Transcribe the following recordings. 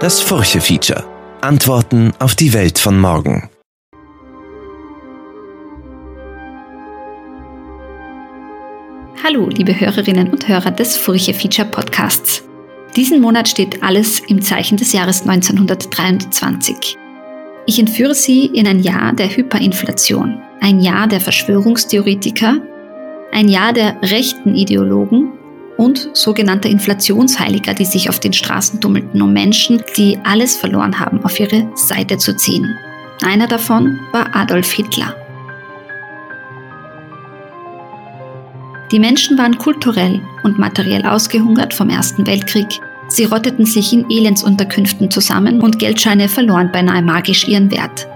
Das Furche-Feature. Antworten auf die Welt von morgen. Hallo, liebe Hörerinnen und Hörer des Furche-Feature Podcasts. Diesen Monat steht alles im Zeichen des Jahres 1923. Ich entführe Sie in ein Jahr der Hyperinflation, ein Jahr der Verschwörungstheoretiker, ein Jahr der rechten Ideologen und sogenannte Inflationsheiliger, die sich auf den Straßen tummelten, um Menschen, die alles verloren haben, auf ihre Seite zu ziehen. Einer davon war Adolf Hitler. Die Menschen waren kulturell und materiell ausgehungert vom Ersten Weltkrieg. Sie rotteten sich in Elendsunterkünften zusammen und Geldscheine verloren beinahe magisch ihren Wert.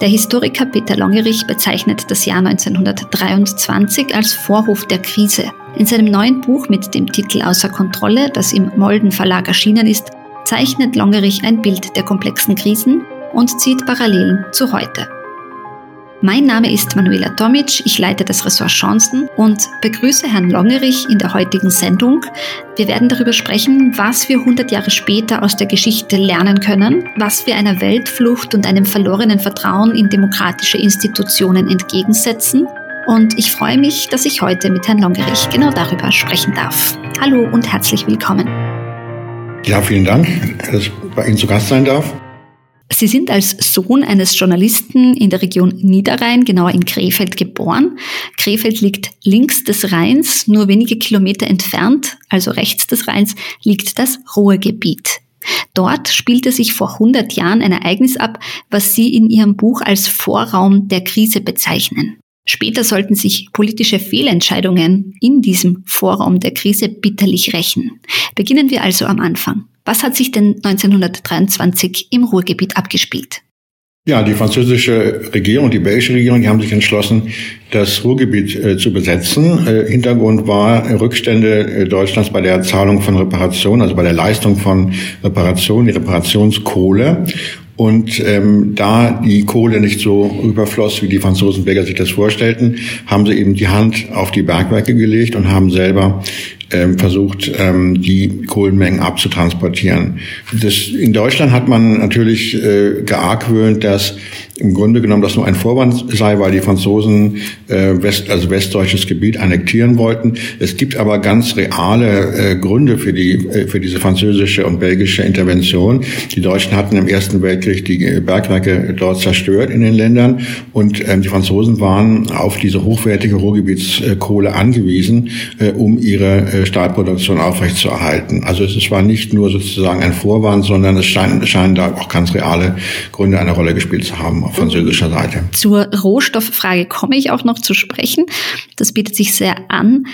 Der Historiker Peter Longerich bezeichnet das Jahr 1923 als Vorhof der Krise. In seinem neuen Buch mit dem Titel Außer Kontrolle, das im Molden Verlag erschienen ist, zeichnet Longerich ein Bild der komplexen Krisen und zieht Parallelen zu heute. Mein Name ist Manuela Tomic, ich leite das Ressort Chancen und begrüße Herrn Longerich in der heutigen Sendung. Wir werden darüber sprechen, was wir 100 Jahre später aus der Geschichte lernen können, was wir einer Weltflucht und einem verlorenen Vertrauen in demokratische Institutionen entgegensetzen und ich freue mich, dass ich heute mit Herrn Longerich genau darüber sprechen darf. Hallo und herzlich willkommen. Ja, vielen Dank, dass ich bei Ihnen zu Gast sein darf. Sie sind als Sohn eines Journalisten in der Region Niederrhein, genauer in Krefeld, geboren. Krefeld liegt links des Rheins, nur wenige Kilometer entfernt, also rechts des Rheins, liegt das Ruhrgebiet. Dort spielte sich vor 100 Jahren ein Ereignis ab, was Sie in Ihrem Buch als Vorraum der Krise bezeichnen. Später sollten sich politische Fehlentscheidungen in diesem Vorraum der Krise bitterlich rächen. Beginnen wir also am Anfang. Was hat sich denn 1923 im Ruhrgebiet abgespielt? Ja, die französische Regierung, die belgische Regierung, die haben sich entschlossen, das Ruhrgebiet äh, zu besetzen. Äh, Hintergrund war Rückstände äh, Deutschlands bei der Zahlung von Reparationen, also bei der Leistung von Reparationen, die Reparationskohle. Und ähm, da die Kohle nicht so überfloss, wie die Franzosen Belgier sich das vorstellten, haben sie eben die Hand auf die Bergwerke gelegt und haben selber versucht, ähm, die Kohlenmengen abzutransportieren. Das, in Deutschland hat man natürlich äh, geargwöhnt, dass im Grunde genommen das nur ein Vorwand sei, weil die Franzosen äh, West, also westdeutsches Gebiet annektieren wollten. Es gibt aber ganz reale äh, Gründe für die äh, für diese französische und belgische Intervention. Die Deutschen hatten im Ersten Weltkrieg die Bergwerke dort zerstört in den Ländern und ähm, die Franzosen waren auf diese hochwertige Ruhrgebietskohle angewiesen, äh, um ihre äh, Stahlproduktion aufrechtzuerhalten. Also es war nicht nur sozusagen ein Vorwand, sondern es scheinen, scheinen da auch ganz reale Gründe eine Rolle gespielt zu haben auf französischer Seite. Zur Rohstofffrage komme ich auch noch zu sprechen. Das bietet sich sehr an.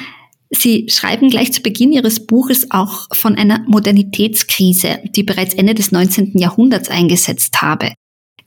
Sie schreiben gleich zu Beginn Ihres Buches auch von einer Modernitätskrise, die bereits Ende des 19. Jahrhunderts eingesetzt habe.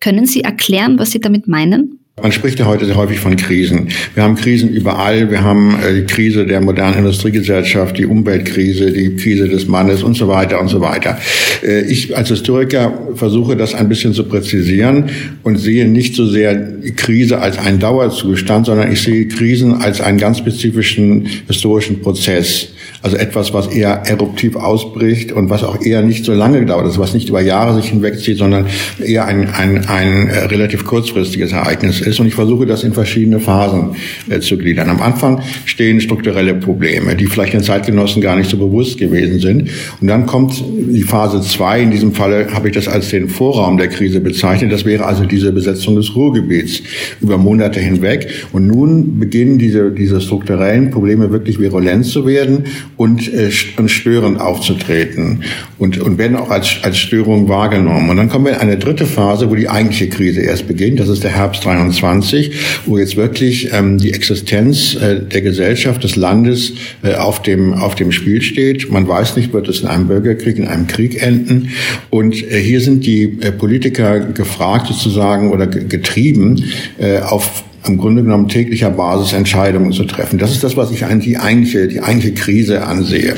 Können Sie erklären, was Sie damit meinen? Man spricht ja heute sehr häufig von Krisen. Wir haben Krisen überall. Wir haben äh, die Krise der modernen Industriegesellschaft, die Umweltkrise, die Krise des Mannes und so weiter und so weiter. Äh, ich als Historiker versuche das ein bisschen zu präzisieren und sehe nicht so sehr die Krise als einen Dauerzustand, sondern ich sehe Krisen als einen ganz spezifischen historischen Prozess. Also etwas, was eher eruptiv ausbricht und was auch eher nicht so lange dauert, also was nicht über Jahre sich hinwegzieht, sondern eher ein, ein, ein äh, relativ kurzfristiges Ereignis ist. Und ich versuche das in verschiedene Phasen äh, zu gliedern. Am Anfang stehen strukturelle Probleme, die vielleicht den Zeitgenossen gar nicht so bewusst gewesen sind. Und dann kommt die Phase zwei. In diesem Falle habe ich das als den Vorraum der Krise bezeichnet. Das wäre also diese Besetzung des Ruhrgebiets über Monate hinweg. Und nun beginnen diese, diese strukturellen Probleme wirklich virulent zu werden und, äh, und störend aufzutreten und, und werden auch als, als Störung wahrgenommen. Und dann kommen wir in eine dritte Phase, wo die eigentliche Krise erst beginnt. Das ist der Herbst 23, wo jetzt wirklich ähm, die Existenz äh, der Gesellschaft, des Landes äh, auf, dem, auf dem Spiel steht. Man weiß nicht, wird es in einem Bürgerkrieg, in einem Krieg enden. Und äh, hier sind die äh, Politiker gefragt sozusagen oder getrieben, äh, auf im Grunde genommen täglicher Basis Entscheidungen zu treffen. Das ist das, was ich die eigentliche, die eigentliche Krise ansehe.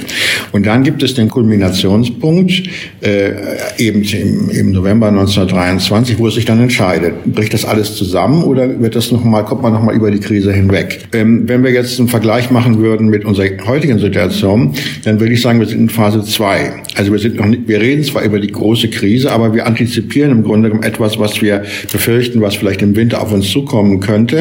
Und dann gibt es den Kulminationspunkt, äh, eben im, im November 1923, wo es sich dann entscheidet, bricht das alles zusammen oder wird das noch mal, kommt man noch mal über die Krise hinweg? Ähm, wenn wir jetzt einen Vergleich machen würden mit unserer heutigen Situation, dann würde ich sagen, wir sind in Phase 2. Also wir sind noch nicht, wir reden zwar über die große Krise, aber wir antizipieren im Grunde etwas, was wir befürchten, was vielleicht im Winter auf uns zukommen könnte.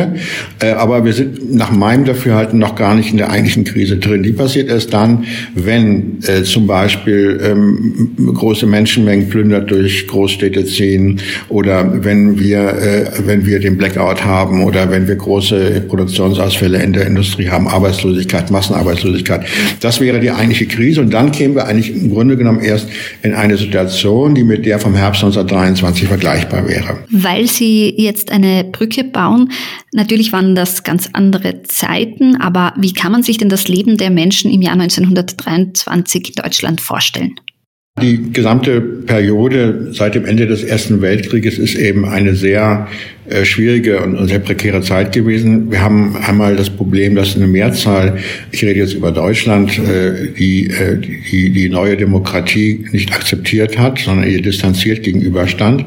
Äh, aber wir sind nach meinem Dafürhalten noch gar nicht in der eigentlichen Krise drin. Die passiert erst dann, wenn äh, zum Beispiel ähm, große Menschenmengen plündert durch Großstädte ziehen oder wenn wir, äh, wenn wir den Blackout haben oder wenn wir große Produktionsausfälle in der Industrie haben, Arbeitslosigkeit, Massenarbeitslosigkeit. Das wäre die eigentliche Krise und dann kämen wir eigentlich im Grunde genommen erst in eine Situation, die mit der vom Herbst 1923 vergleichbar wäre. Weil Sie jetzt eine Brücke bauen, natürlich waren das ganz andere Zeiten, aber wie kann man sich denn das Leben der Menschen im Jahr 1923 in Deutschland vorstellen? Die gesamte Periode seit dem Ende des Ersten Weltkrieges ist eben eine sehr äh, schwierige und sehr prekäre Zeit gewesen. Wir haben einmal das Problem, dass eine Mehrzahl, ich rede jetzt über Deutschland, äh, die, äh, die, die neue Demokratie nicht akzeptiert hat, sondern ihr distanziert gegenüberstand.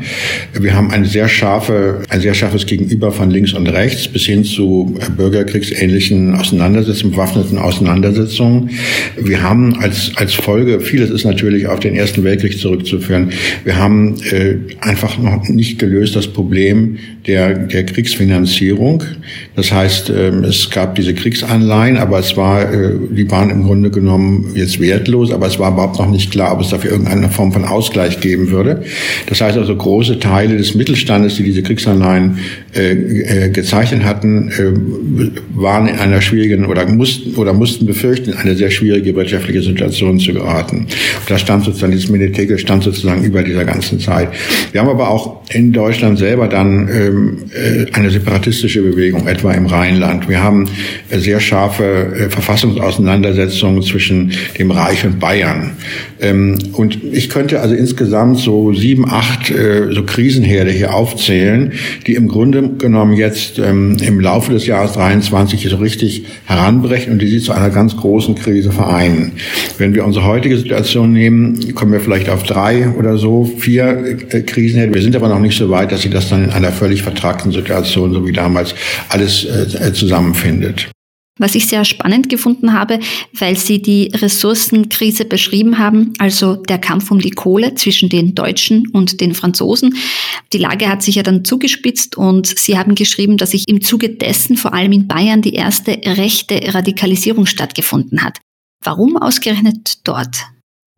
Wir haben eine sehr scharfe, ein sehr scharfes Gegenüber von links und rechts bis hin zu bürgerkriegsähnlichen Auseinandersetzungen, bewaffneten Auseinandersetzungen. Wir haben als, als Folge, vieles ist natürlich auf den Ersten Weltkrieg zurückzuführen, wir haben einfach noch nicht gelöst das Problem der, der Kriegsfinanzierung. Das heißt, ähm, es gab diese Kriegsanleihen, aber es war, äh, die waren im Grunde genommen jetzt wertlos, aber es war überhaupt noch nicht klar, ob es dafür irgendeine Form von Ausgleich geben würde. Das heißt also, große Teile des Mittelstandes, die diese Kriegsanleihen äh, äh, gezeichnet hatten, waren in einer schwierigen oder mussten oder mussten befürchten, in eine sehr schwierige wirtschaftliche Situation zu geraten. Und da stand sozusagen, dieses Meditegel stand sozusagen über dieser ganzen Zeit. Wir haben aber auch in Deutschland selber dann ähm, äh, eine separatistische Bewegung, etwa im Rheinland. Wir haben äh, sehr scharfe äh, Verfassungsauseinandersetzungen zwischen dem Reich und Bayern. Ähm, und ich könnte also insgesamt so sieben, acht so Krisenherde hier aufzählen, die im Grunde genommen jetzt ähm, im Laufe des Jahres 23 so richtig heranbrechen und die sie zu einer ganz großen Krise vereinen. Wenn wir unsere heutige Situation nehmen, kommen wir vielleicht auf drei oder so, vier Krisenherde. Wir sind aber noch nicht so weit, dass sie das dann in einer völlig vertragten Situation, so wie damals, alles äh, zusammenfindet. Was ich sehr spannend gefunden habe, weil Sie die Ressourcenkrise beschrieben haben, also der Kampf um die Kohle zwischen den Deutschen und den Franzosen. Die Lage hat sich ja dann zugespitzt und Sie haben geschrieben, dass sich im Zuge dessen vor allem in Bayern die erste rechte Radikalisierung stattgefunden hat. Warum ausgerechnet dort?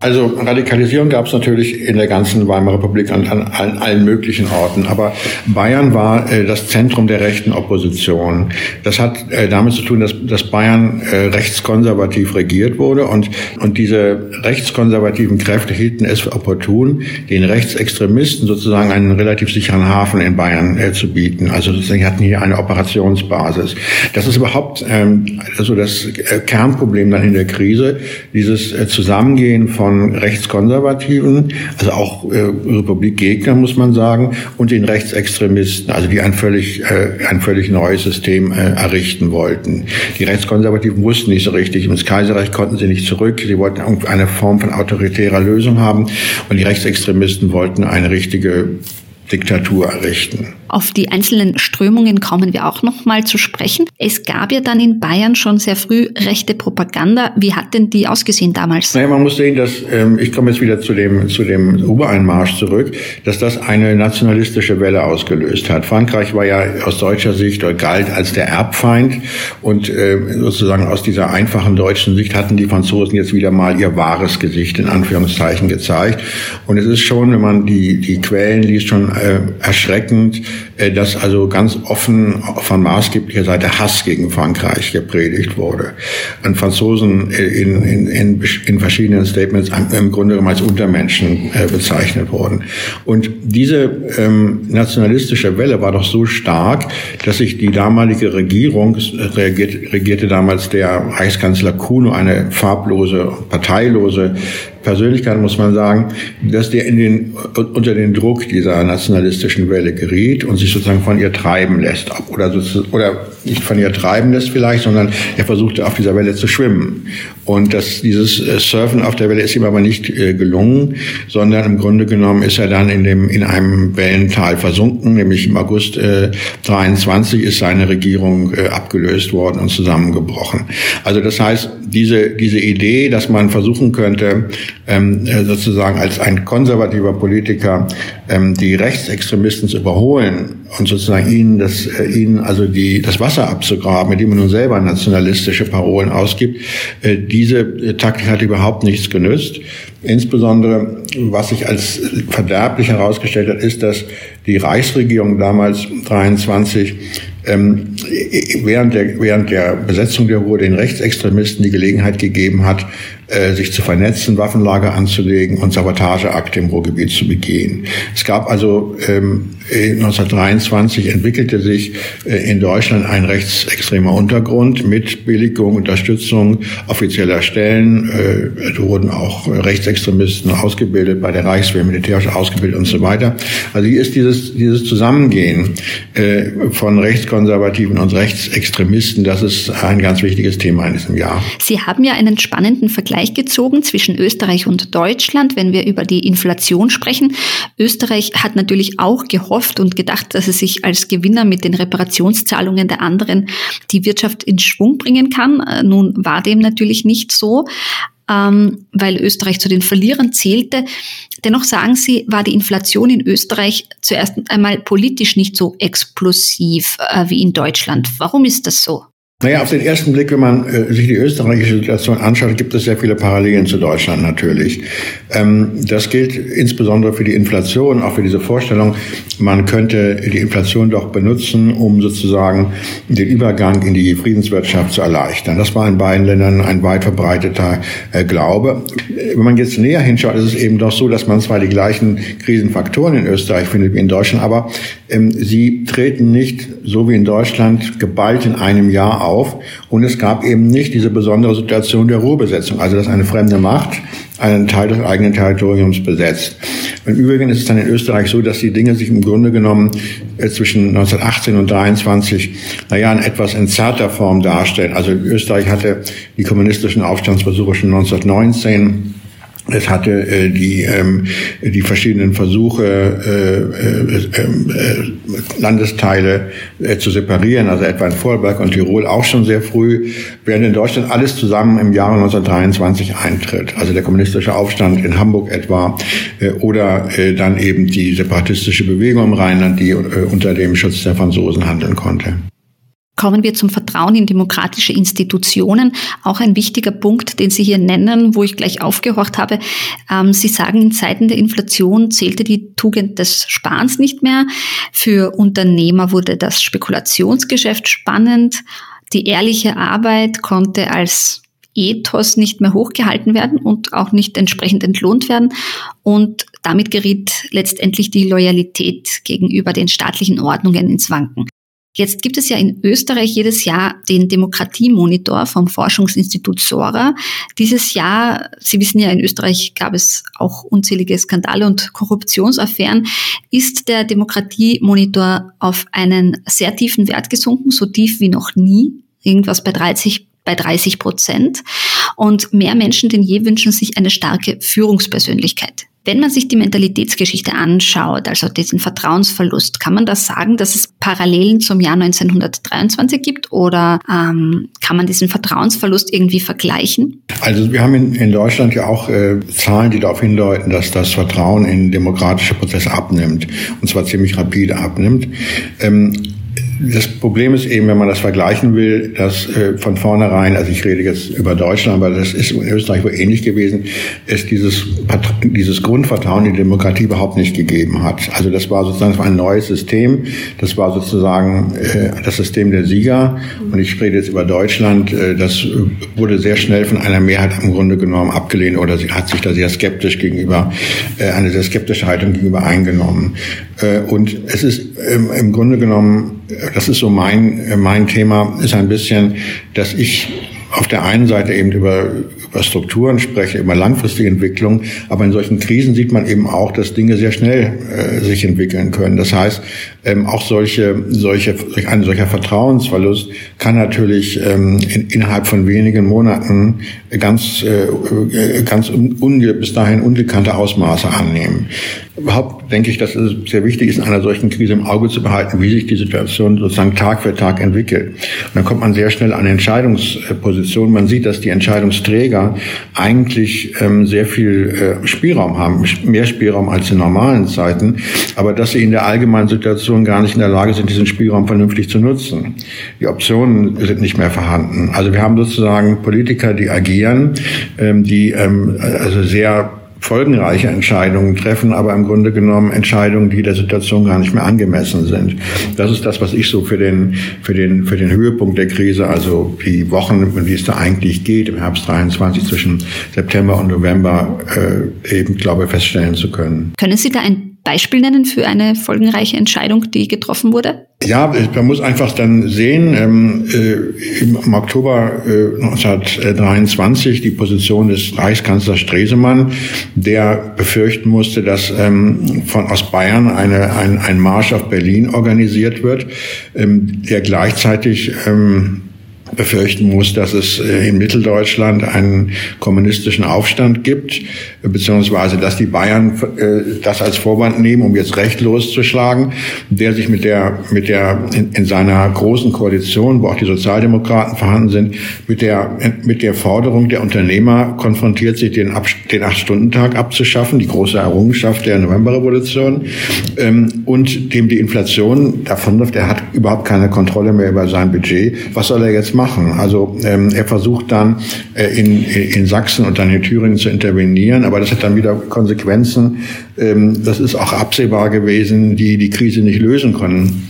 Also Radikalisierung gab es natürlich in der ganzen Weimarer Republik an, an, an allen möglichen Orten. Aber Bayern war äh, das Zentrum der rechten Opposition. Das hat äh, damit zu tun, dass, dass Bayern äh, rechtskonservativ regiert wurde und, und diese rechtskonservativen Kräfte hielten es für opportun, den Rechtsextremisten sozusagen einen relativ sicheren Hafen in Bayern äh, zu bieten. Also sozusagen hatten hier eine Operationsbasis. Das ist überhaupt ähm, also das äh, Kernproblem dann in der Krise, dieses äh, Zusammengehen von von Rechtskonservativen, also auch äh, Republikgegner, muss man sagen, und den Rechtsextremisten, also die ein völlig, äh, ein völlig neues System äh, errichten wollten. Die Rechtskonservativen wussten nicht so richtig, ins Kaiserreich konnten sie nicht zurück, sie wollten eine Form von autoritärer Lösung haben und die Rechtsextremisten wollten eine richtige Diktatur errichten. Auf die einzelnen Strömungen kommen wir auch noch mal zu sprechen. Es gab ja dann in Bayern schon sehr früh rechte Propaganda. Wie hat denn die ausgesehen damals? Naja, man muss sehen, dass, ähm, ich komme jetzt wieder zu dem, zu dem Obereinmarsch zurück, dass das eine nationalistische Welle ausgelöst hat. Frankreich war ja aus deutscher Sicht oder galt als der Erbfeind und äh, sozusagen aus dieser einfachen deutschen Sicht hatten die Franzosen jetzt wieder mal ihr wahres Gesicht in Anführungszeichen gezeigt. Und es ist schon, wenn man die, die Quellen liest, schon äh, erschreckend, äh, dass also ganz offen von maßgeblicher Seite Hass gegen Frankreich gepredigt wurde. An Franzosen äh, in, in, in, in verschiedenen Statements im Grunde genommen als Untermenschen äh, bezeichnet wurden. Und diese ähm, nationalistische Welle war doch so stark, dass sich die damalige Regierung, regierte damals der Reichskanzler Kuno, eine farblose, parteilose Persönlichkeit, muss man sagen, dass der in den, unter den Druck dieser nationalistischen Welle geriet und sich sozusagen von ihr treiben lässt. Oder, oder nicht von ihr treiben lässt vielleicht, sondern er versuchte auf dieser Welle zu schwimmen. Und das, dieses äh, Surfen auf der Welle ist ihm aber nicht äh, gelungen, sondern im Grunde genommen ist er dann in, dem, in einem Wellental versunken, nämlich im August äh, 23 ist seine Regierung äh, abgelöst worden und zusammengebrochen. Also das heißt, diese, diese Idee, dass man versuchen könnte, ähm, äh, sozusagen als ein konservativer Politiker ähm, die Rechtsextremisten zu überholen und sozusagen ihnen das, äh, ihnen also die, das Wasser abzugraben, mit dem man nun selber nationalistische Parolen ausgibt, äh, diese äh, Taktik hat überhaupt nichts genützt. Insbesondere, was sich als verderblich herausgestellt hat, ist, dass die Reichsregierung damals 23 ähm, während, der, während der Besetzung der Ruhr den Rechtsextremisten die Gelegenheit gegeben hat, äh, sich zu vernetzen, Waffenlager anzulegen und Sabotageakte im Ruhrgebiet zu begehen. Es gab also ähm, 1923 entwickelte sich äh, in Deutschland ein rechtsextremer Untergrund mit Billigung, Unterstützung offizieller Stellen. Äh, wurden auch Rechtsextremisten ausgebildet, bei der Reichswehr militärisch ausgebildet und so weiter. Also hier ist dieses, dieses Zusammengehen äh, von Rechtskonservativen und Rechtsextremisten, das ist ein ganz wichtiges Thema in diesem Jahr. Sie haben ja einen spannenden Vergleich gezogen zwischen Österreich und Deutschland, wenn wir über die Inflation sprechen. Österreich hat natürlich auch gehofft und gedacht, dass es sich als Gewinner mit den Reparationszahlungen der anderen die Wirtschaft in Schwung bringen kann. Äh, nun war dem natürlich nicht so ähm, weil Österreich zu den Verlierern zählte. Dennoch sagen Sie, war die Inflation in Österreich zuerst einmal politisch nicht so explosiv äh, wie in Deutschland. Warum ist das so? Naja, auf den ersten Blick, wenn man äh, sich die österreichische Situation anschaut, gibt es sehr viele Parallelen zu Deutschland natürlich. Ähm, das gilt insbesondere für die Inflation, auch für diese Vorstellung, man könnte die Inflation doch benutzen, um sozusagen den Übergang in die Friedenswirtschaft zu erleichtern. Das war in beiden Ländern ein weit verbreiteter äh, Glaube. Wenn man jetzt näher hinschaut, ist es eben doch so, dass man zwar die gleichen Krisenfaktoren in Österreich findet wie in Deutschland, aber ähm, sie treten nicht so wie in Deutschland geballt in einem Jahr auf. Und es gab eben nicht diese besondere Situation der Ruhrbesetzung, also dass eine fremde Macht einen Teil des eigenen Territoriums besetzt. Im Übrigen ist es dann in Österreich so, dass die Dinge sich im Grunde genommen äh, zwischen 1918 und 23, naja, in etwas entzerrter Form darstellen. Also Österreich hatte die kommunistischen Aufstandsversuche schon 1919 es hatte äh, die, ähm, die verschiedenen Versuche, äh, äh, ähm, äh, Landesteile äh, zu separieren, also etwa in Vorarlberg und Tirol auch schon sehr früh, während in Deutschland alles zusammen im Jahre 1923 eintritt. Also der kommunistische Aufstand in Hamburg etwa äh, oder äh, dann eben die separatistische Bewegung im Rheinland, die äh, unter dem Schutz der Franzosen handeln konnte. Kommen wir zum Vertrauen in demokratische Institutionen. Auch ein wichtiger Punkt, den Sie hier nennen, wo ich gleich aufgehorcht habe. Ähm, Sie sagen, in Zeiten der Inflation zählte die Tugend des Sparens nicht mehr. Für Unternehmer wurde das Spekulationsgeschäft spannend. Die ehrliche Arbeit konnte als Ethos nicht mehr hochgehalten werden und auch nicht entsprechend entlohnt werden. Und damit geriet letztendlich die Loyalität gegenüber den staatlichen Ordnungen ins Wanken. Jetzt gibt es ja in Österreich jedes Jahr den Demokratiemonitor vom Forschungsinstitut Sora. Dieses Jahr, Sie wissen ja, in Österreich gab es auch unzählige Skandale und Korruptionsaffären, ist der Demokratiemonitor auf einen sehr tiefen Wert gesunken, so tief wie noch nie, irgendwas bei 30 bei 30 Prozent. Und mehr Menschen denn je wünschen sich eine starke Führungspersönlichkeit. Wenn man sich die Mentalitätsgeschichte anschaut, also diesen Vertrauensverlust, kann man da sagen, dass es Parallelen zum Jahr 1923 gibt oder ähm, kann man diesen Vertrauensverlust irgendwie vergleichen? Also wir haben in, in Deutschland ja auch äh, Zahlen, die darauf hindeuten, dass das Vertrauen in demokratische Prozesse abnimmt und zwar ziemlich rapide abnimmt. Ähm, das Problem ist eben, wenn man das vergleichen will, dass äh, von vornherein, also ich rede jetzt über Deutschland, aber das ist in Österreich wohl ähnlich gewesen, es dieses, dieses Grundvertrauen in die Demokratie überhaupt nicht gegeben hat. Also das war sozusagen das war ein neues System, das war sozusagen äh, das System der Sieger und ich rede jetzt über Deutschland, äh, das wurde sehr schnell von einer Mehrheit im Grunde genommen abgelehnt oder sie hat sich da sehr skeptisch gegenüber, äh, eine sehr skeptische Haltung gegenüber eingenommen. Äh, und es ist ähm, im Grunde genommen das ist so mein, mein Thema, ist ein bisschen, dass ich auf der einen Seite eben über, über Strukturen spreche, über langfristige Entwicklung, aber in solchen Krisen sieht man eben auch, dass Dinge sehr schnell äh, sich entwickeln können. Das heißt, ähm, auch solche, solche, ein solcher Vertrauensverlust kann natürlich ähm, in, innerhalb von wenigen Monaten ganz, äh, ganz unge, bis dahin ungekannte Ausmaße annehmen. Überhaupt denke ich, dass es sehr wichtig ist, in einer solchen Krise im Auge zu behalten, wie sich die Situation sozusagen Tag für Tag entwickelt. Und dann kommt man sehr schnell an Entscheidungspositionen. Man sieht, dass die Entscheidungsträger eigentlich ähm, sehr viel äh, Spielraum haben, mehr Spielraum als in normalen Zeiten, aber dass sie in der allgemeinen Situation gar nicht in der Lage sind, diesen Spielraum vernünftig zu nutzen. Die Optionen sind nicht mehr vorhanden. Also wir haben sozusagen Politiker, die agieren, ähm, die ähm, also sehr folgenreiche Entscheidungen treffen, aber im Grunde genommen Entscheidungen, die der Situation gar nicht mehr angemessen sind. Das ist das, was ich so für den, für den, für den Höhepunkt der Krise, also die Wochen, wie es da eigentlich geht, im Herbst 23 zwischen September und November, äh, eben, glaube feststellen zu können. Können Sie da ein Beispiel nennen für eine folgenreiche Entscheidung, die getroffen wurde? Ja, man muss einfach dann sehen, ähm, äh, im Oktober äh, 1923 die Position des Reichskanzlers Stresemann, der befürchten musste, dass ähm, von aus Bayern eine, ein, ein Marsch auf Berlin organisiert wird, ähm, der gleichzeitig ähm, befürchten muss, dass es äh, in Mitteldeutschland einen kommunistischen Aufstand gibt, beziehungsweise dass die Bayern äh, das als Vorwand nehmen, um jetzt Recht loszuschlagen, der sich mit der, mit der in, in seiner großen Koalition, wo auch die Sozialdemokraten vorhanden sind, mit der, mit der Forderung der Unternehmer konfrontiert sich, den, den Acht-Stunden-Tag abzuschaffen, die große Errungenschaft der Novemberrevolution, ähm, und dem die Inflation davonläuft, er hat überhaupt keine Kontrolle mehr über sein Budget. Was soll er jetzt machen? Also ähm, er versucht dann äh, in, in Sachsen und dann in Thüringen zu intervenieren, aber das hat dann wieder Konsequenzen. Ähm, das ist auch absehbar gewesen, die die Krise nicht lösen können.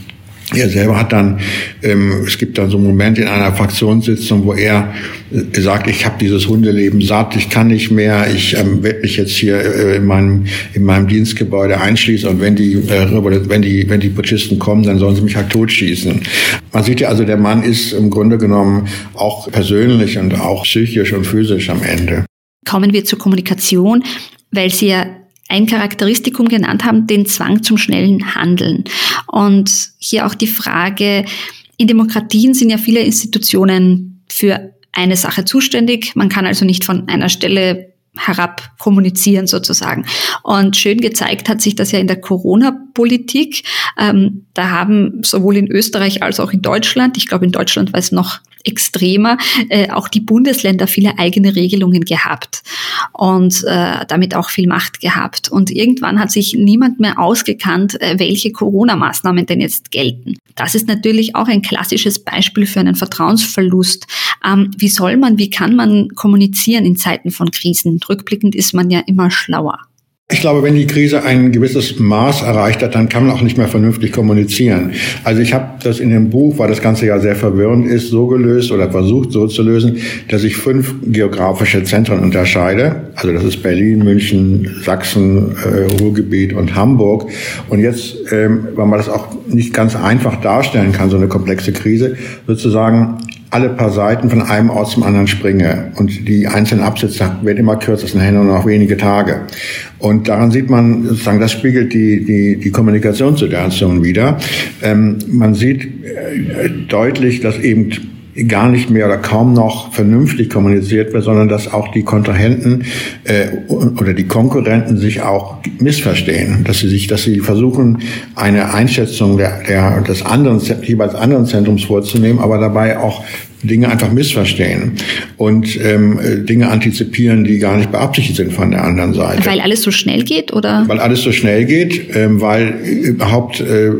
Er selber hat dann, ähm, es gibt dann so einen Moment in einer Fraktionssitzung, wo er äh, sagt, ich habe dieses Hundeleben satt, ich kann nicht mehr, ich ähm, werde mich jetzt hier äh, in meinem in meinem Dienstgebäude einschließen und wenn die äh, wenn die wenn die Putschisten kommen, dann sollen sie mich halt totschießen. Man sieht ja also, der Mann ist im Grunde genommen auch persönlich und auch psychisch und physisch am Ende. Kommen wir zur Kommunikation, weil Sie ja ein Charakteristikum genannt haben, den Zwang zum schnellen Handeln. Und hier auch die Frage, in Demokratien sind ja viele Institutionen für eine Sache zuständig. Man kann also nicht von einer Stelle herab kommunizieren sozusagen. Und schön gezeigt hat sich das ja in der Corona-Politik. Ähm, da haben sowohl in Österreich als auch in Deutschland, ich glaube in Deutschland war es noch extremer, äh, auch die Bundesländer viele eigene Regelungen gehabt und äh, damit auch viel Macht gehabt. Und irgendwann hat sich niemand mehr ausgekannt, äh, welche Corona-Maßnahmen denn jetzt gelten. Das ist natürlich auch ein klassisches Beispiel für einen Vertrauensverlust. Ähm, wie soll man, wie kann man kommunizieren in Zeiten von Krisen? Rückblickend ist man ja immer schlauer. Ich glaube, wenn die Krise ein gewisses Maß erreicht hat, dann kann man auch nicht mehr vernünftig kommunizieren. Also ich habe das in dem Buch, weil das Ganze ja sehr verwirrend ist, so gelöst oder versucht so zu lösen, dass ich fünf geografische Zentren unterscheide. Also das ist Berlin, München, Sachsen, äh, Ruhrgebiet und Hamburg. Und jetzt, ähm, weil man das auch nicht ganz einfach darstellen kann, so eine komplexe Krise, sozusagen alle paar Seiten von einem Ort zum anderen springe. Und die einzelnen Absätze werden immer kürzer, es sind nur noch wenige Tage. Und daran sieht man sozusagen, das spiegelt die, die, die Kommunikationssituation wieder. Ähm, man sieht äh, deutlich, dass eben gar nicht mehr oder kaum noch vernünftig kommuniziert wird, sondern dass auch die Kontrahenten äh, oder die Konkurrenten sich auch missverstehen, dass sie sich, dass sie versuchen, eine Einschätzung der, der des anderen jeweils anderen Zentrums vorzunehmen, aber dabei auch Dinge einfach missverstehen und ähm, Dinge antizipieren, die gar nicht beabsichtigt sind von der anderen Seite. Weil alles so schnell geht, oder? Weil alles so schnell geht, ähm, weil überhaupt äh,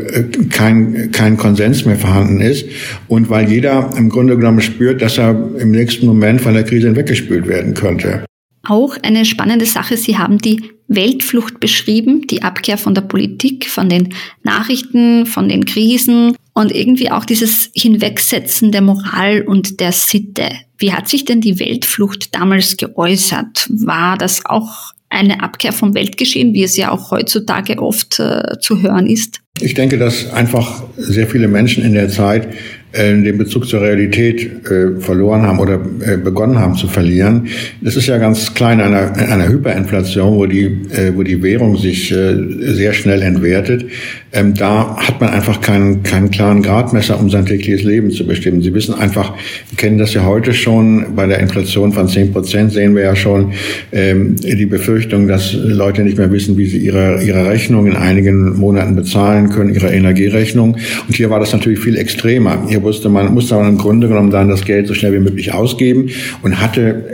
kein, kein Konsens mehr vorhanden ist und weil jeder im Grunde genommen spürt, dass er im nächsten Moment von der Krise hinweggespült werden könnte. Auch eine spannende Sache, Sie haben die Weltflucht beschrieben, die Abkehr von der Politik, von den Nachrichten, von den Krisen und irgendwie auch dieses Hinwegsetzen der Moral und der Sitte. Wie hat sich denn die Weltflucht damals geäußert? War das auch eine Abkehr vom Weltgeschehen, wie es ja auch heutzutage oft äh, zu hören ist? Ich denke, dass einfach sehr viele Menschen in der Zeit den Bezug zur Realität äh, verloren haben oder äh, begonnen haben zu verlieren. Das ist ja ganz klein einer, einer Hyperinflation, wo die, äh, wo die Währung sich äh, sehr schnell entwertet. Ähm, da hat man einfach keinen, keinen klaren Gradmesser, um sein tägliches Leben zu bestimmen. Sie wissen einfach, kennen das ja heute schon, bei der Inflation von 10 Prozent sehen wir ja schon ähm, die Befürchtung, dass Leute nicht mehr wissen, wie sie ihre, ihre Rechnung in einigen Monaten bezahlen können, ihre Energierechnung. Und hier war das natürlich viel extremer. Hier wusste man, musste man im Grunde genommen dann das Geld so schnell wie möglich ausgeben und hatte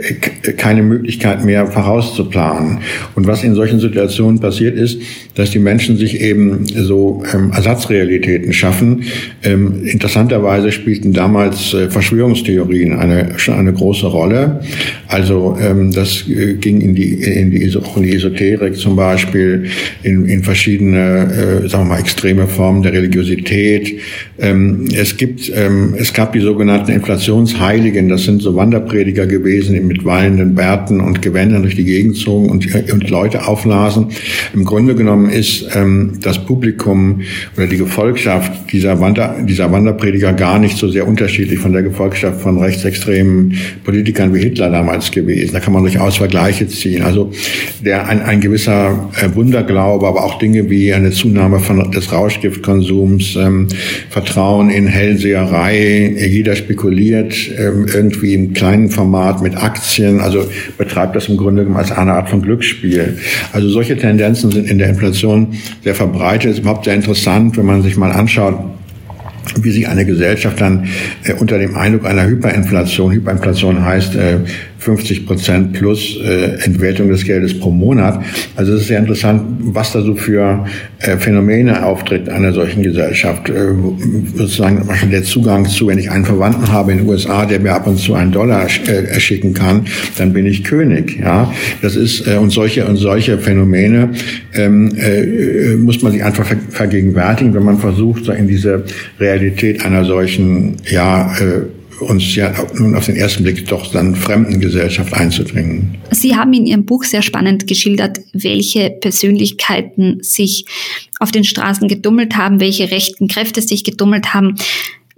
keine Möglichkeit mehr vorauszuplanen. Und was in solchen Situationen passiert ist, dass die Menschen sich eben so ähm, Ersatzrealitäten schaffen. Ähm, interessanterweise spielten damals äh, Verschwörungstheorien eine, schon eine große Rolle. Also ähm, das äh, ging in die, in die, in die Esoterik zum Beispiel, in, in verschiedene, äh, sagen wir mal, extreme Formen der Religiosität. Ähm, es gibt, ähm, es gab die sogenannten Inflationsheiligen, das sind so Wanderprediger gewesen, die mit wallenden Bärten und Gewändern durch die Gegend zogen und, und Leute auflasen. Im Grunde genommen ist ähm, das Publikum oder die Gefolgschaft dieser, Wander, dieser Wanderprediger gar nicht so sehr unterschiedlich von der Gefolgschaft von rechtsextremen Politikern wie Hitler damals gewesen. Da kann man durchaus Vergleiche ziehen. Also der ein, ein gewisser äh, Wunderglaube, aber auch Dinge wie eine Zunahme von, des Rauschgiftkonsums, ähm, Vertrauen in Hellseherei, jeder spekuliert ähm, irgendwie im kleinen Format mit Aktien, also betreibt das im Grunde genommen als eine Art von Glücksspiel. Also solche Tendenzen sind in der Inflation sehr verbreitet. Ist überhaupt sehr interessant, wenn man sich mal anschaut, wie sich eine Gesellschaft dann äh, unter dem Eindruck einer Hyperinflation, Hyperinflation heißt äh, 50 Prozent plus äh, Entwertung des Geldes pro Monat. Also es ist sehr interessant, was da so für äh, Phänomene auftritt einer solchen Gesellschaft. Äh, sozusagen der Zugang zu, wenn ich einen Verwandten habe in den USA, der mir ab und zu einen Dollar äh, schicken kann, dann bin ich König. Ja, das ist äh, und solche und solche Phänomene ähm, äh, muss man sich einfach vergegenwärtigen, wenn man versucht, so in diese Realität einer solchen ja äh, uns ja nun auf den ersten Blick doch dann fremden Gesellschaft einzudringen. Sie haben in Ihrem Buch sehr spannend geschildert, welche Persönlichkeiten sich auf den Straßen gedummelt haben, welche rechten Kräfte sich gedummelt haben.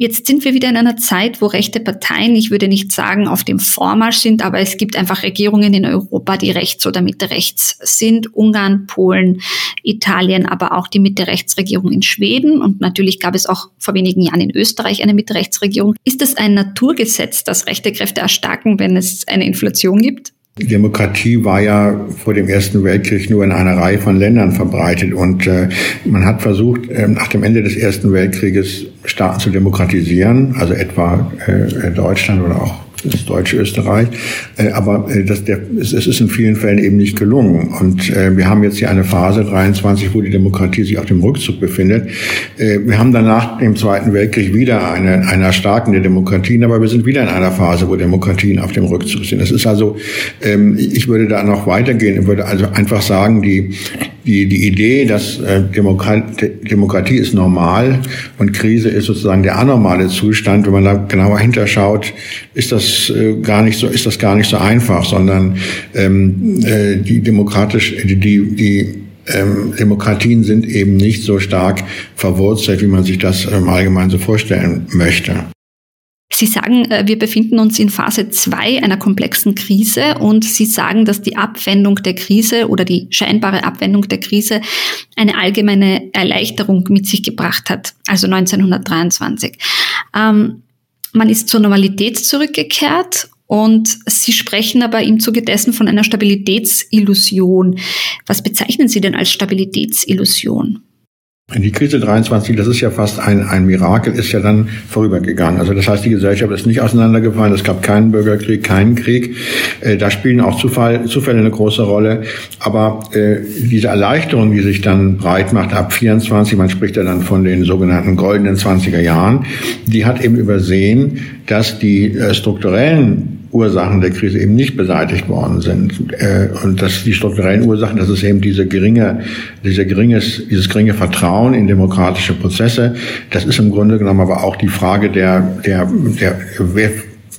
Jetzt sind wir wieder in einer Zeit, wo rechte Parteien, ich würde nicht sagen, auf dem Vormarsch sind, aber es gibt einfach Regierungen in Europa, die rechts oder Mitte rechts sind. Ungarn, Polen, Italien, aber auch die Mitte-Rechts-Regierung in Schweden. Und natürlich gab es auch vor wenigen Jahren in Österreich eine Mitte-Rechts-Regierung. Ist es ein Naturgesetz, dass rechte Kräfte erstarken, wenn es eine Inflation gibt? Demokratie war ja vor dem Ersten Weltkrieg nur in einer Reihe von Ländern verbreitet und äh, man hat versucht, äh, nach dem Ende des Ersten Weltkrieges Staaten zu demokratisieren, also etwa äh, Deutschland oder auch das deutsche Österreich. Äh, aber äh, das, der, es, ist in vielen Fällen eben nicht gelungen. Und äh, wir haben jetzt hier eine Phase 23, wo die Demokratie sich auf dem Rückzug befindet. Wir haben dann nach dem Zweiten Weltkrieg wieder eine, eine Erstarken der Demokratien, aber wir sind wieder in einer Phase, wo Demokratien auf dem Rückzug sind. Das ist also, ähm, ich würde da noch weitergehen. Ich würde also einfach sagen, die, die, die Idee, dass äh, Demokratie, Demokratie ist normal und Krise ist sozusagen der anormale Zustand, wenn man da genauer hinterschaut, ist das äh, gar nicht so, ist das gar nicht so einfach, sondern ähm, äh, die demokratisch, die, die, die ähm, Demokratien sind eben nicht so stark verwurzelt, wie man sich das im Allgemeinen so vorstellen möchte. Sie sagen, äh, wir befinden uns in Phase 2 einer komplexen Krise und Sie sagen, dass die Abwendung der Krise oder die scheinbare Abwendung der Krise eine allgemeine Erleichterung mit sich gebracht hat, also 1923. Ähm, man ist zur Normalität zurückgekehrt und Sie sprechen aber im Zuge dessen von einer Stabilitätsillusion. Was bezeichnen Sie denn als Stabilitätsillusion? Die Krise 23, das ist ja fast ein, ein Mirakel, ist ja dann vorübergegangen. Also das heißt, die Gesellschaft ist nicht auseinandergefallen, es gab keinen Bürgerkrieg, keinen Krieg. Äh, da spielen auch Zufall, Zufälle eine große Rolle. Aber äh, diese Erleichterung, die sich dann breit macht ab 24, man spricht ja dann von den sogenannten goldenen 20er Jahren, die hat eben übersehen, dass die äh, strukturellen Ursachen der Krise eben nicht beseitigt worden sind. Äh, und dass die strukturellen Ursachen, das ist eben diese geringe, diese geringes, dieses geringe Vertrauen in demokratische Prozesse. Das ist im Grunde genommen aber auch die Frage der, der, der, wer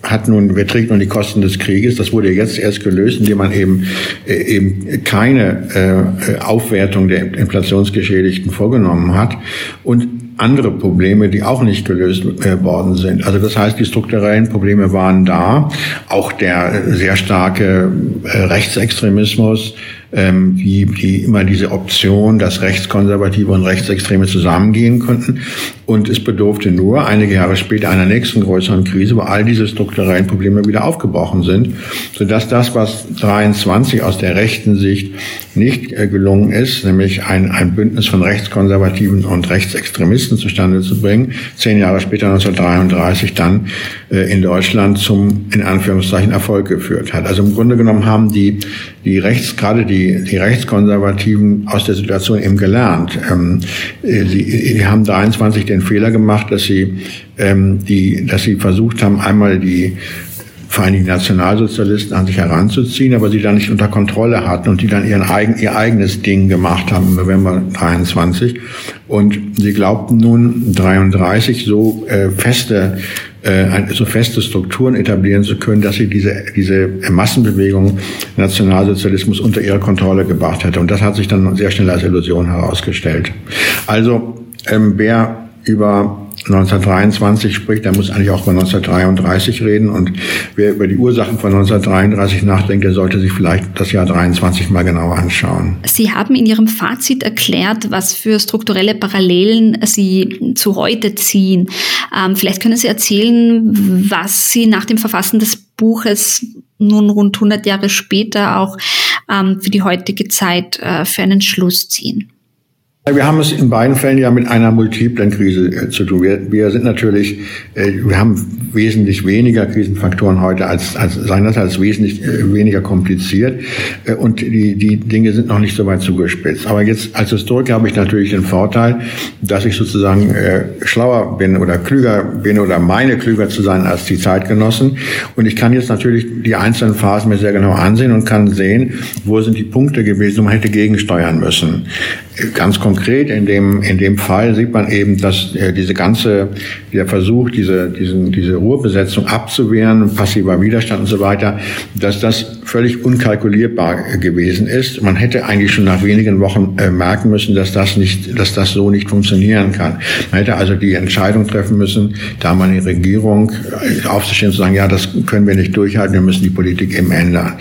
hat nun, wer trägt nun die Kosten des Krieges? Das wurde jetzt erst gelöst, indem man eben, äh, eben keine äh, Aufwertung der Inflationsgeschädigten vorgenommen hat. Und andere Probleme, die auch nicht gelöst äh, worden sind. Also das heißt, die strukturellen Probleme waren da. Auch der sehr starke äh, Rechtsextremismus, ähm, die, die immer diese Option, dass Rechtskonservative und Rechtsextreme zusammengehen könnten. Und es bedurfte nur einige Jahre später einer nächsten größeren Krise, wo all diese strukturellen Probleme wieder aufgebrochen sind, sodass das, was 23 aus der rechten Sicht nicht gelungen ist, nämlich ein, ein Bündnis von Rechtskonservativen und Rechtsextremisten zustande zu bringen, zehn Jahre später 1933 dann äh, in Deutschland zum, in Anführungszeichen, Erfolg geführt hat. Also im Grunde genommen haben die, die Rechts, gerade die die, die Rechtskonservativen aus der Situation eben gelernt. Ähm, äh, sie, sie haben 23 den Fehler gemacht, dass sie, ähm, die, dass sie versucht haben, einmal die vor allem die Nationalsozialisten an sich heranzuziehen, aber sie dann nicht unter Kontrolle hatten und die dann ihren eigen, ihr eigenes Ding gemacht haben im November 23. Und sie glaubten nun 33 so äh, feste äh, so feste Strukturen etablieren zu können, dass sie diese, diese Massenbewegung Nationalsozialismus unter ihre Kontrolle gebracht hätte. Und das hat sich dann sehr schnell als Illusion herausgestellt. Also ähm, wer über 1923 spricht, der muss eigentlich auch über 1933 reden. Und wer über die Ursachen von 1933 nachdenkt, der sollte sich vielleicht das Jahr 23 mal genauer anschauen. Sie haben in Ihrem Fazit erklärt, was für strukturelle Parallelen Sie zu heute ziehen. Ähm, vielleicht können Sie erzählen, was Sie nach dem Verfassen des Buches nun rund 100 Jahre später auch ähm, für die heutige Zeit äh, für einen Schluss ziehen. Wir haben es in beiden Fällen ja mit einer multiplen Krise äh, zu tun. Wir, wir sind natürlich, äh, wir haben wesentlich weniger Krisenfaktoren heute als, als seinerzeit wesentlich äh, weniger kompliziert und die, die Dinge sind noch nicht so weit zugespitzt. Aber jetzt als Historiker habe ich natürlich den Vorteil, dass ich sozusagen schlauer bin oder klüger bin oder meine klüger zu sein als die Zeitgenossen und ich kann jetzt natürlich die einzelnen Phasen mir sehr genau ansehen und kann sehen, wo sind die Punkte gewesen, wo man hätte gegensteuern müssen. Ganz konkret in dem, in dem Fall sieht man eben, dass äh, diese ganze, der Versuch, diese, diesen, diese Ruhrbesetzung abzuwehren, passiver Widerstand und so weiter, dass das völlig unkalkulierbar gewesen ist. Man hätte eigentlich schon nach wenigen Wochen äh, merken müssen, dass das nicht, dass das so nicht funktionieren kann. Man hätte also die Entscheidung treffen müssen, da man die Regierung äh, aufzustehen und zu sagen, ja, das können wir nicht durchhalten, wir müssen die Politik eben ändern.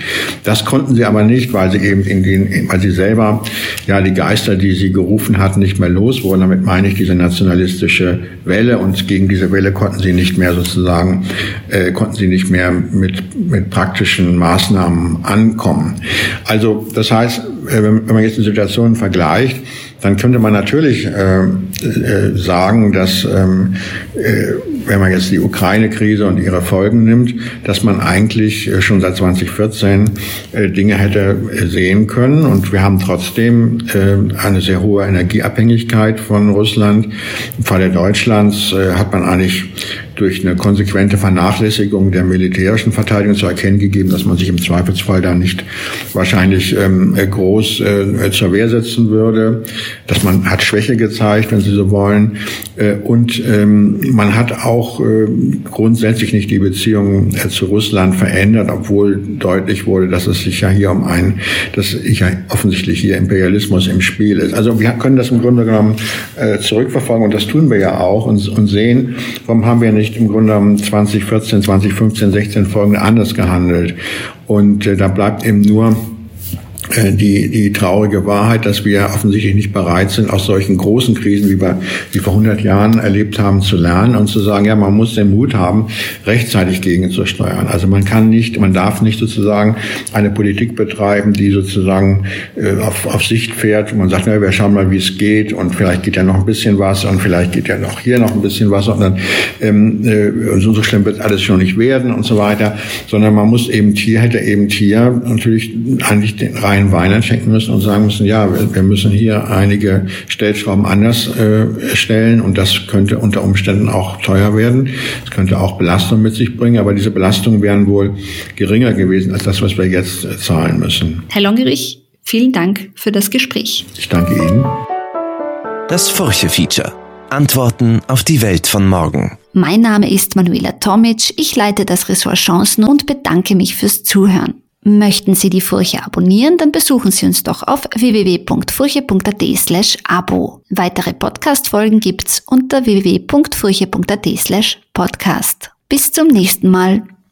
Das konnten sie aber nicht, weil sie eben in den, weil sie selber, ja, die Geister, die sie gerufen hatten, nicht mehr los wurden. Damit meine ich diese nationalistische Welle und gegen diese Welle konnten sie nicht mehr sozusagen, äh, konnten sie nicht mehr mit, mit praktischen Maßnahmen ankommen. Also das heißt, äh, wenn man jetzt die Situation vergleicht, dann könnte man natürlich äh, äh, sagen, dass ähm, äh, wenn man jetzt die Ukraine-Krise und ihre Folgen nimmt, dass man eigentlich äh, schon seit 2014 äh, Dinge hätte äh, sehen können. Und wir haben trotzdem eine sehr hohe Energieabhängigkeit von Russland. Im Falle Deutschlands hat man eigentlich durch eine konsequente Vernachlässigung der militärischen Verteidigung zu erkennen gegeben, dass man sich im Zweifelsfall da nicht wahrscheinlich ähm, groß äh, zur Wehr setzen würde, dass man hat Schwäche gezeigt, wenn Sie so wollen, äh, und ähm, man hat auch äh, grundsätzlich nicht die Beziehungen äh, zu Russland verändert, obwohl deutlich wurde, dass es sich ja hier um einen, dass ja offensichtlich hier Imperialismus im Spiel ist. Also wir können das im Grunde genommen äh, zurückverfolgen und das tun wir ja auch und, und sehen, warum haben wir nicht nicht im Grunde genommen 2014, 2015, 16 folgende anders gehandelt. Und äh, da bleibt eben nur die, die traurige Wahrheit, dass wir offensichtlich nicht bereit sind, aus solchen großen Krisen, wie wir die vor 100 Jahren erlebt haben, zu lernen und zu sagen, ja, man muss den Mut haben, rechtzeitig gegenzusteuern. Also man kann nicht, man darf nicht sozusagen eine Politik betreiben, die sozusagen äh, auf, auf Sicht fährt. Man sagt, na, wir schauen mal, wie es geht und vielleicht geht ja noch ein bisschen was und vielleicht geht ja noch hier noch ein bisschen was und dann ähm, äh, so, so schlimm wird alles schon nicht werden und so weiter, sondern man muss eben hier, hätte eben hier natürlich eigentlich den rein einen Wein einschenken müssen und sagen müssen, ja, wir müssen hier einige Stellschrauben anders äh, stellen und das könnte unter Umständen auch teuer werden. Es könnte auch Belastung mit sich bringen, aber diese Belastungen wären wohl geringer gewesen als das, was wir jetzt äh, zahlen müssen. Herr Longerich, vielen Dank für das Gespräch. Ich danke Ihnen. Das Furche-Feature. Antworten auf die Welt von morgen. Mein Name ist Manuela Tomic, ich leite das Ressort Chancen und bedanke mich fürs Zuhören. Möchten Sie die Furche abonnieren, dann besuchen Sie uns doch auf www.furche.at slash abo. Weitere Podcast-Folgen gibt's unter www.furche.at slash podcast. Bis zum nächsten Mal.